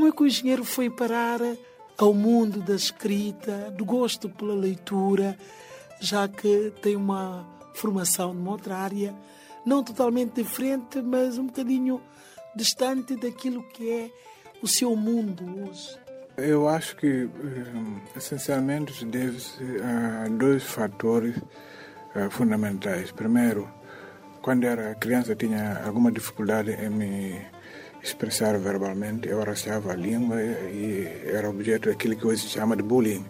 como é que o engenheiro foi parar ao mundo da escrita, do gosto pela leitura, já que tem uma formação numa outra área, não totalmente diferente, mas um bocadinho distante daquilo que é o seu mundo hoje? Eu acho que hum, essencialmente deve-se a dois fatores uh, fundamentais. Primeiro, quando era criança tinha alguma dificuldade em me expressar verbalmente, eu arrastava a língua e era objeto daquilo que hoje se chama de bullying.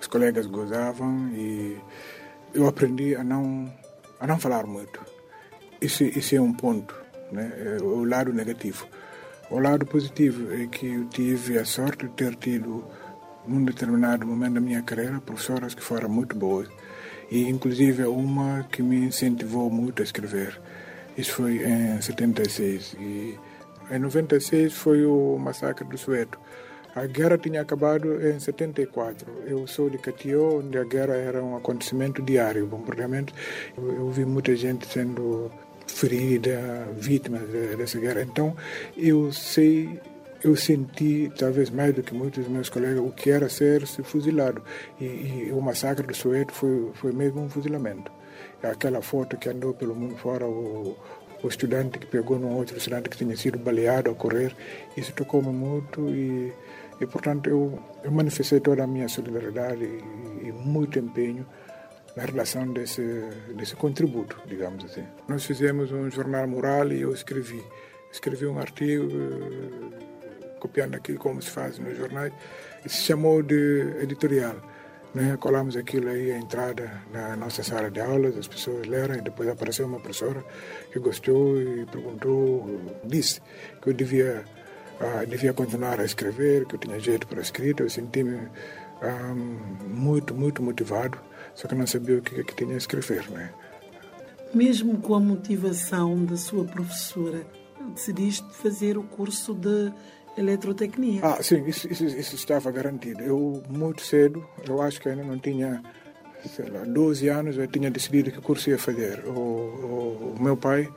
Os colegas gozavam e eu aprendi a não a não falar muito. Isso, isso é um ponto, né? É o lado negativo. O lado positivo é que eu tive a sorte de ter tido, num determinado momento da minha carreira, professoras que foram muito boas. E, inclusive, uma que me incentivou muito a escrever. Isso foi em 76. E em 96 foi o massacre do Sueto. A guerra tinha acabado em 74. Eu sou de Catió, onde a guerra era um acontecimento diário, bombardeamento. Eu, vi muita gente sendo ferida, vítima dessa guerra. Então, eu sei, eu senti, talvez mais do que muitos dos meus colegas, o que era ser -se fuzilado. E, e, o massacre do Soweto foi, foi mesmo um fuzilamento. Aquela foto que andou pelo mundo fora, o, o estudante que pegou num outro estudante que tinha sido baleado a correr, isso tocou-me muito e, e portanto, eu, eu manifestei toda a minha solidariedade e, e muito empenho na relação desse, desse contributo, digamos assim. Nós fizemos um jornal moral e eu escrevi. Escrevi um artigo eh, copiando aquilo como se faz nos jornais e se chamou de editorial. Né? Colamos aquilo aí, a entrada na nossa sala de aulas, as pessoas leram e depois apareceu uma professora que gostou e perguntou, disse que eu devia, uh, devia continuar a escrever, que eu tinha jeito para a escrita. Eu senti-me ah, muito, muito motivado só que não sabia o que, é que tinha a escrever, né? Mesmo com a motivação da sua professora, decidiste fazer o curso de eletrotecnia? Ah, sim, isso, isso, isso estava garantido. Eu, muito cedo, eu acho que ainda não tinha, sei lá, 12 anos, eu tinha decidido que curso ia fazer. O, o, o meu pai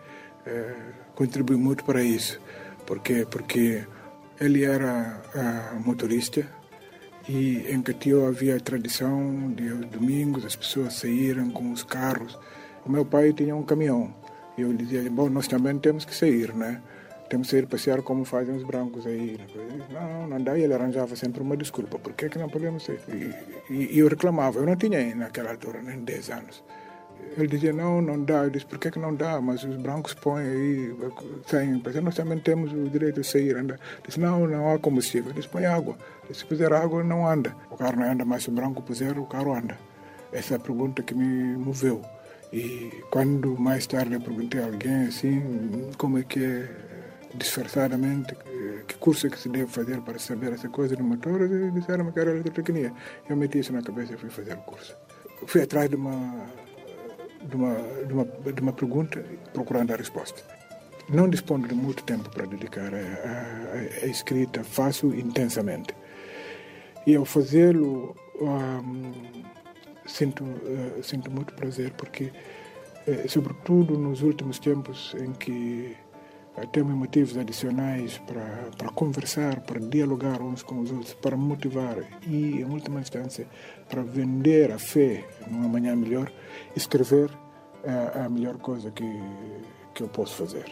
é, contribuiu muito para isso. Por quê? Porque ele era uh, motorista e em Catió havia a tradição de domingos as pessoas saíram com os carros. O meu pai tinha um caminhão. E eu dizia, bom, nós também temos que sair, né? Temos que sair passear como fazem os brancos aí. Não, não dá. E ele arranjava sempre uma desculpa. Por que, que não podemos sair? E, e, eu reclamava. Eu não tinha naquela altura nem 10 anos. Ele dizia, não, não dá. Eu disse, por que, que não dá? Mas os brancos põem aí, saem. Nós também temos o direito de sair, andar. Disse, não, não há combustível. Ele disse, põe água. Se puser água, não anda. O carro não anda, mas se o branco puser, o carro anda. Essa é a pergunta que me moveu. E quando mais tarde eu perguntei a alguém assim, como é que é disfarçadamente, que curso é que se deve fazer para saber essa coisa de motor, eles disseram que era eletrotecnia. Eu meti isso na cabeça e fui fazer o curso. Fui atrás de uma de uma, de uma, de uma pergunta procurando a resposta. Não dispondo de muito tempo para dedicar à, escrita, faço intensamente. E ao fazê-lo, um, sinto, uh, sinto muito prazer, porque, uh, sobretudo nos últimos tempos em que temos motivos adicionais para, para conversar, para dialogar uns com os outros, para motivar e, em última instância, para vender a fé numa manhã melhor, escrever é a melhor coisa que, que eu posso fazer.